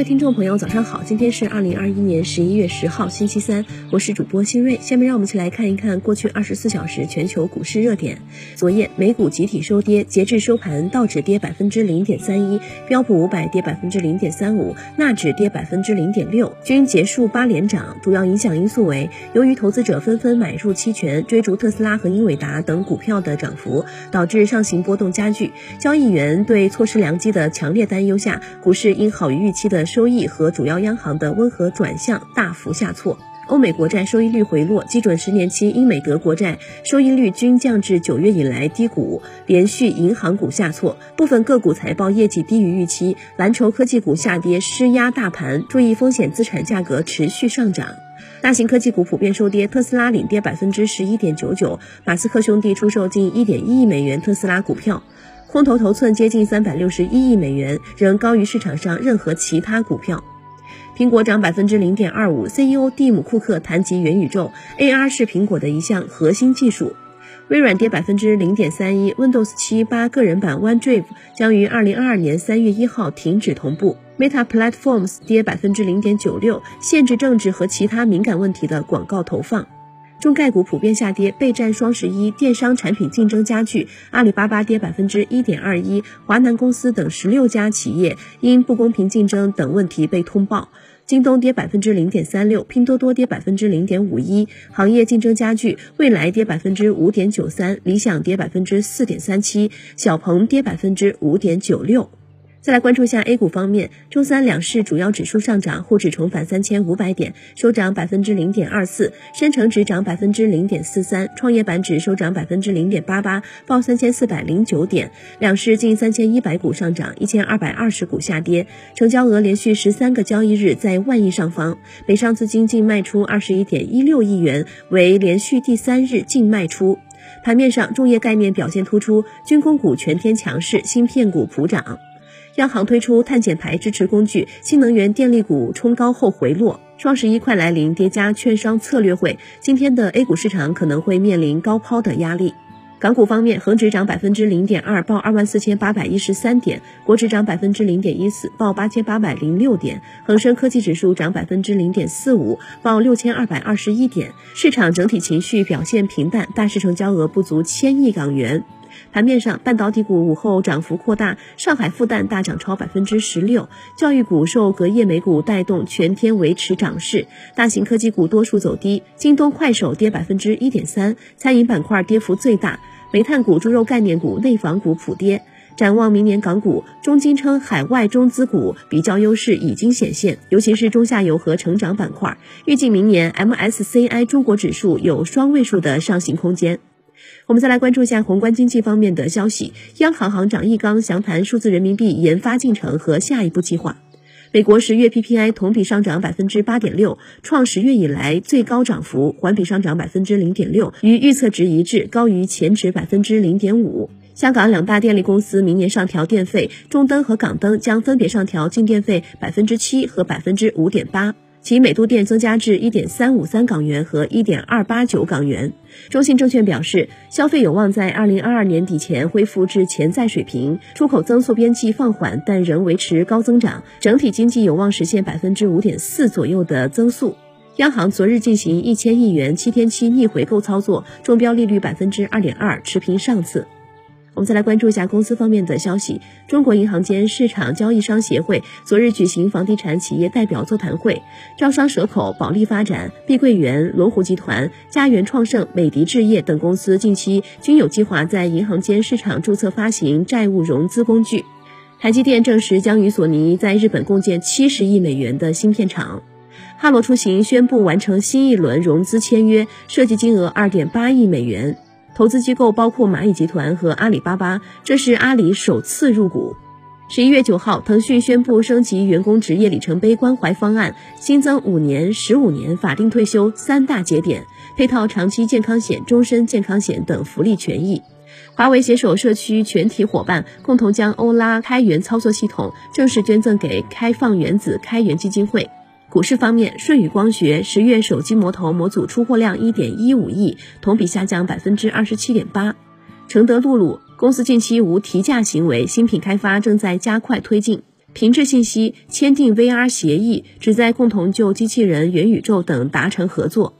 位听众朋友，早上好！今天是二零二一年十一月十号，星期三，我是主播新锐。下面让我们一起来看一看过去二十四小时全球股市热点。昨夜美股集体收跌，截至收盘，道指跌百分之零点三一，标普五百跌百分之零点三五，纳指跌百分之零点六，均结束八连涨。主要影响因素为，由于投资者纷纷买入期权，追逐特斯拉和英伟达等股票的涨幅，导致上行波动加剧。交易员对错失良机的强烈担忧下，股市因好于预期的。收益和主要央行的温和转向大幅下挫，欧美国债收益率回落，基准十年期英美德国债收益率均降至九月以来低谷，连续银行股下挫，部分个股财报业绩低于预期，蓝筹科技股下跌施压大盘，注意风险资产价格持续上涨，大型科技股普遍收跌，特斯拉领跌百分之十一点九九，马斯克兄弟出售近一点一亿美元特斯拉股票。空头头寸接近三百六十一亿美元，仍高于市场上任何其他股票。苹果涨百分之零点二五，CEO 蒂姆·库克谈及元宇宙，AR 是苹果的一项核心技术。微软跌百分之零点三一，Windows 七八个人版 OneDrive 将于二零二二年三月一号停止同步。Meta Platforms 跌百分之零点九六，限制政治和其他敏感问题的广告投放。中概股普遍下跌，备战双十一，电商产品竞争加剧。阿里巴巴跌百分之一点二一，华南公司等十六家企业因不公平竞争等问题被通报。京东跌百分之零点三六，拼多多跌百分之零点五一，行业竞争加剧。未来跌百分之五点九三，理想跌百分之四点三七，小鹏跌百分之五点九六。再来关注一下 A 股方面，周三两市主要指数上涨，沪指重返三千五百点，收涨百分之零点二四；深成指涨百分之零点四三，创业板指收涨百分之零点八八，报三千四百零九点。两市近三千一百股上涨，一千二百二十股下跌，成交额连续十三个交易日在万亿上方，北上资金净卖出二十一点一六亿元，为连续第三日净卖出。盘面上，重业概念表现突出，军工股全天强势，芯片股普涨。央行推出碳减排支持工具，新能源电力股冲高后回落。双十一快来临，叠加券商策略会，今天的 A 股市场可能会面临高抛的压力。港股方面，恒指涨百分之零点二，报二万四千八百一十三点；国指涨百分之零点一四，报八千八百零六点；恒生科技指数涨百分之零点四五，报六千二百二十一点。市场整体情绪表现平淡，大市成交额不足千亿港元。盘面上，半导体股午后涨幅扩大，上海复旦大涨超百分之十六。教育股受隔夜美股带动，全天维持涨势。大型科技股多数走低，京东、快手跌百分之一点三，餐饮板块跌幅最大。煤炭股、猪肉概念股、内房股普跌。展望明年港股，中金称海外中资股比较优势已经显现，尤其是中下游和成长板块。预计明年 MSCI 中国指数有双位数的上行空间。我们再来关注一下宏观经济方面的消息。央行行长易纲详谈数字人民币研发进程和下一步计划。美国十月 PPI 同比上涨百分之八点六，创十月以来最高涨幅，环比上涨百分之零点六，与预测值一致，高于前值百分之零点五。香港两大电力公司明年上调电费，中灯和港灯将分别上调净电费百分之七和百分之五点八。其每度电增加至一点三五三港元和一点二八九港元。中信证券表示，消费有望在二零二二年底前恢复至潜在水平，出口增速边际放缓，但仍维持高增长，整体经济有望实现百分之五点四左右的增速。央行昨日进行一千亿元七天期逆回购操作，中标利率百分之二点二，持平上次。我们再来关注一下公司方面的消息。中国银行间市场交易商协会昨日举行房地产企业代表座谈会，招商蛇口、保利发展、碧桂园、龙湖集团、嘉园创盛、美的置业等公司近期均有计划在银行间市场注册发行债务融资工具。台积电证实将与索尼在日本共建七十亿美元的芯片厂。哈罗出行宣布完成新一轮融资签约，涉及金额二点八亿美元。投资机构包括蚂蚁集团和阿里巴巴，这是阿里首次入股。十一月九号，腾讯宣布升级员工职业里程碑关怀方案，新增五年、十五年法定退休三大节点，配套长期健康险、终身健康险等福利权益。华为携手社区全体伙伴，共同将欧拉开源操作系统正式捐赠给开放原子开源基金会。股市方面，舜宇光学十月手机模头模组出货量一点一五亿，同比下降百分之二十七点八。承德露露公司近期无提价行为，新品开发正在加快推进。平智信息签订 VR 协议，旨在共同就机器人、元宇宙等达成合作。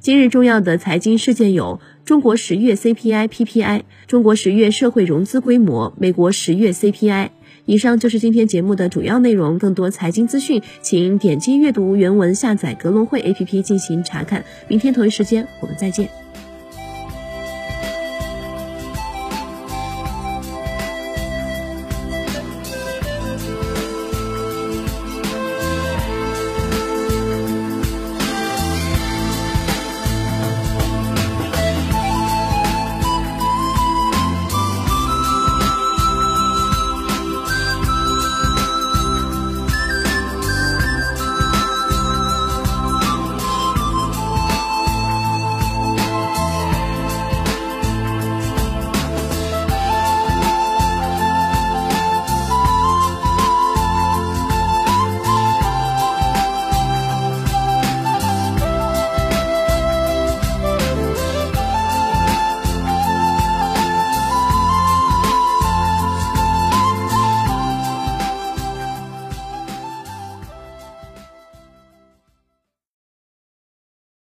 今日重要的财经事件有：中国十月 CPI、PPI，中国十月社会融资规模，美国十月 CPI。以上就是今天节目的主要内容。更多财经资讯，请点击阅读原文，下载格隆汇 APP 进行查看。明天同一时间，我们再见。